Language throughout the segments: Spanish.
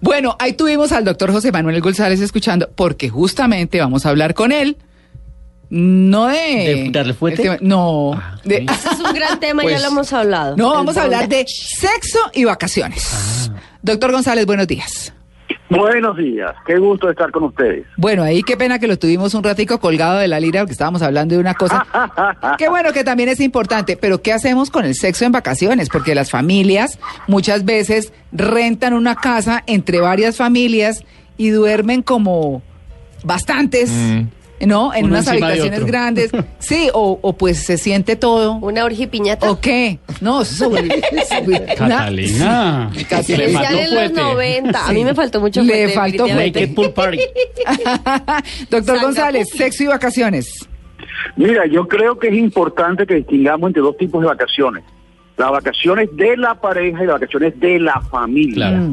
Bueno, ahí tuvimos al doctor José Manuel González escuchando, porque justamente vamos a hablar con él. No de... ¿De darle fuerte? tema- no. Ah, de-. Ese es un gran tema, ya Pues- lo hemos hablado. no, vamos a hablar de sexo y vacaciones. Doctor González, buenos días. Buenos días, qué gusto estar con ustedes. Bueno, ahí qué pena que lo tuvimos un ratico colgado de la lira porque estábamos hablando de una cosa. Qué bueno que también es importante, pero ¿qué hacemos con el sexo en vacaciones? Porque las familias muchas veces rentan una casa entre varias familias y duermen como bastantes, ¿no? En Uno unas habitaciones grandes. Sí, o, o pues se siente todo. Una orgipiñata. ¿O qué? No, eso una- Catalina. Catalina. Le Especial en los fuete. 90. A Sí. mí me faltó mucho Le fuerte, faltó. Naked pool party. Doctor González, sexo y vacaciones. Mira, yo creo que es importante que distingamos entre dos tipos de vacaciones. Las vacaciones de la pareja y las vacaciones de la familia. Claro.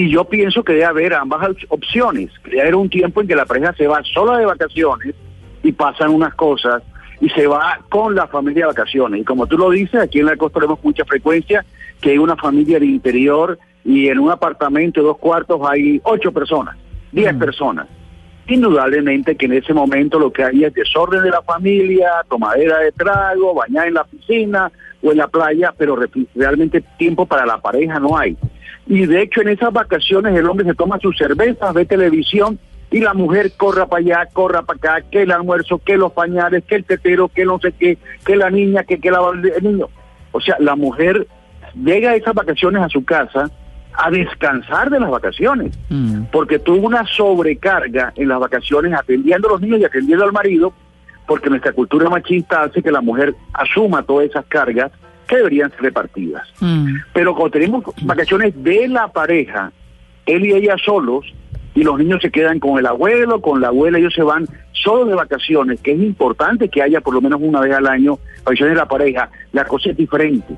Mm. Y yo pienso que debe haber ambas op- opciones. Que debe haber un tiempo en que la pareja se va sola de vacaciones y pasan unas cosas y se va con la familia de vacaciones. Y como tú lo dices, aquí en la costa tenemos mucha frecuencia que hay una familia del interior y en un apartamento de dos cuartos hay ocho personas, diez personas. Indudablemente que en ese momento lo que hay es desorden de la familia, tomadera de trago, bañar en la piscina o en la playa, pero re- realmente tiempo para la pareja no hay. Y de hecho en esas vacaciones el hombre se toma sus cervezas, ve televisión y la mujer corra para allá, corra para acá, que el almuerzo, que los pañales, que el tetero, que no sé qué, que la niña, que, que la, el niño. O sea, la mujer llega a esas vacaciones a su casa a descansar de las vacaciones Mm. porque tuvo una sobrecarga en las vacaciones atendiendo a los niños y atendiendo al marido, porque nuestra cultura machista hace que la mujer asuma todas esas cargas que deberían ser repartidas. Mm. Pero cuando tenemos vacaciones de la pareja, él y ella solos, y los niños se quedan con el abuelo, con la abuela, ellos se van solos de vacaciones, que es importante que haya por lo menos una vez al año vacaciones de la pareja, la cosa es diferente.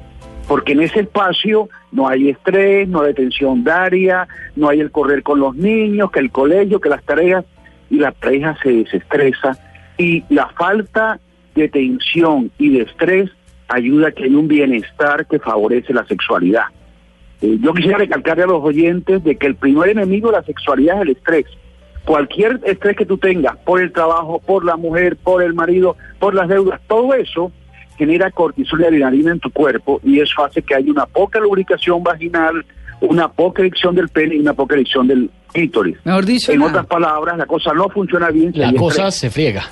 Porque en ese espacio no hay estrés, no hay tensión diaria, no hay el correr con los niños, que el colegio, que las tareas, y la pareja se desestresa. Y la falta de tensión y de estrés ayuda a que haya un bienestar que favorece la sexualidad. Eh, yo quisiera recalcarle a los oyentes de que el primer enemigo de la sexualidad es el estrés. Cualquier estrés que tú tengas por el trabajo, por la mujer, por el marido, por las deudas, todo eso genera cortisol y adrenalina en tu cuerpo y eso hace que haya una poca lubricación vaginal, una poca erección del pene y una poca erección del clítoris. Mejor dicho, En nada. otras palabras, la cosa no funciona bien. La hay cosa estrés. se friega.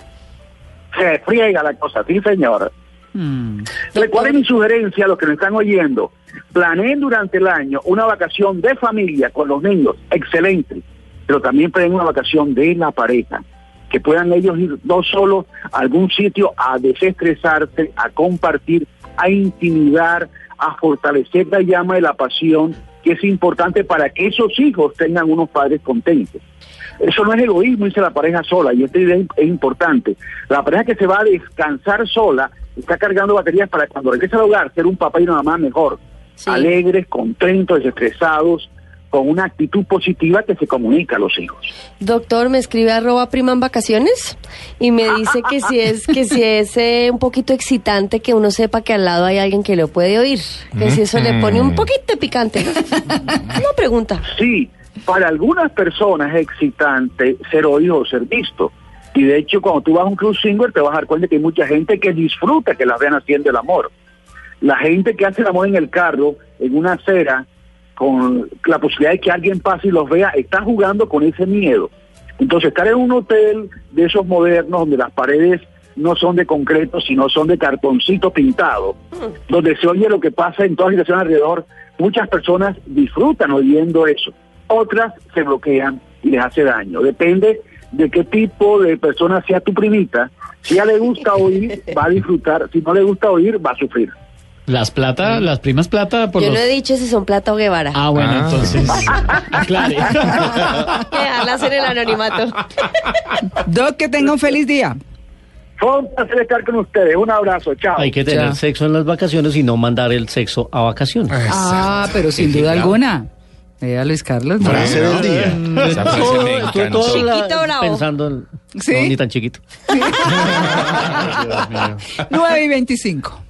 se friega la cosa, sí señor. Mm. Recuerden mi sugerencia a los que nos están oyendo. Planeen durante el año una vacación de familia con los niños, excelente, pero también planeen una vacación de la pareja, que puedan ellos ir no solo a algún sitio a desestresarse, a compartir, a intimidar, a fortalecer la llama de la pasión, que es importante para que esos hijos tengan unos padres contentos. Eso no es egoísmo, dice la pareja sola, y esta idea es importante. La pareja que se va a descansar sola está cargando baterías para cuando regrese al hogar ser un papá y una mamá mejor, Sí. alegres, contentos, desestresados, con una actitud positiva que se comunica a los hijos. Doctor, me escribe arroba prima en vacaciones y me dice que si es que si es eh, un poquito excitante que uno sepa que al lado hay alguien que lo puede oír, que si eso le pone un poquito de picante. Una pregunta. Sí, para algunas personas es excitante ser oído o ser visto. Y de hecho, cuando tú vas a un club single, te vas a dar cuenta que hay mucha gente que disfruta que las vean haciendo el amor. La gente que hace el amor en el carro, en una acera, con la posibilidad de que alguien pase y los vea, está jugando con ese miedo. Entonces, estar en un hotel de esos modernos, donde las paredes no son de concreto, sino son de cartoncito pintado, donde se oye lo que pasa en toda situación alrededor, muchas personas disfrutan oyendo eso. Otras se bloquean y les hace daño. Depende de qué tipo de persona sea tu primita. Si a ella le gusta oír, va a disfrutar. Si no le gusta oír, va a sufrir. Las plata, las primas plata por Yo los... no he dicho si son plata o Guevara. Ah, bueno, Ah. entonces... Aclare. Que dejarlas en el anonimato. Doc, que tenga un feliz día. Fue un placer estar con ustedes. Un abrazo. Chao. Hay que tener sexo en las vacaciones y no mandar el sexo a vacaciones. Ah, pero sin duda alguna. Vea, Luis Carlos. ¿no? Frase del día. Esa frase Todo- me estuve encantó. todo la- Chiquito bravo. pensando en... ¿Sí? No, ni tan chiquito. 9 y 25.